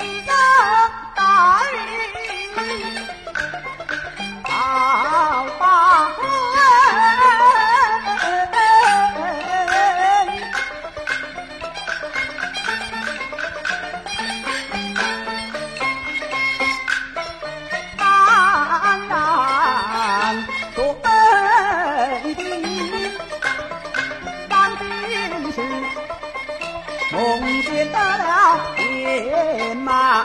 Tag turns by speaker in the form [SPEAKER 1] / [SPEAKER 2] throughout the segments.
[SPEAKER 1] 一个大鱼见得了兵马。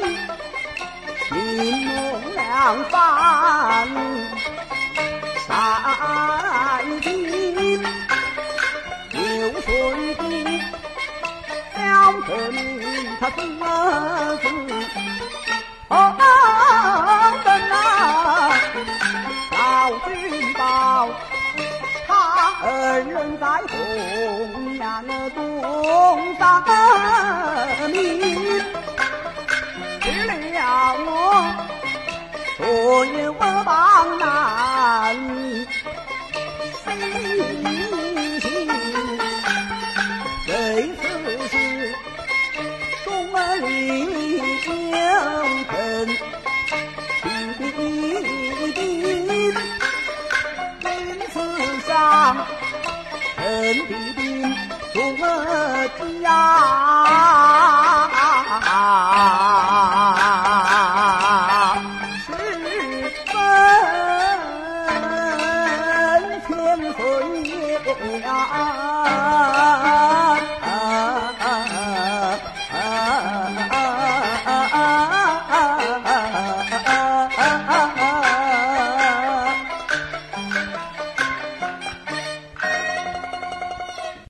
[SPEAKER 1] 山顶，流水的小村，他儿子，哦，等啊，老君宝，他二人在洪崖东山我有帮难心情，这次是中儿里有恨，必定因此上恨必定中儿家。回也。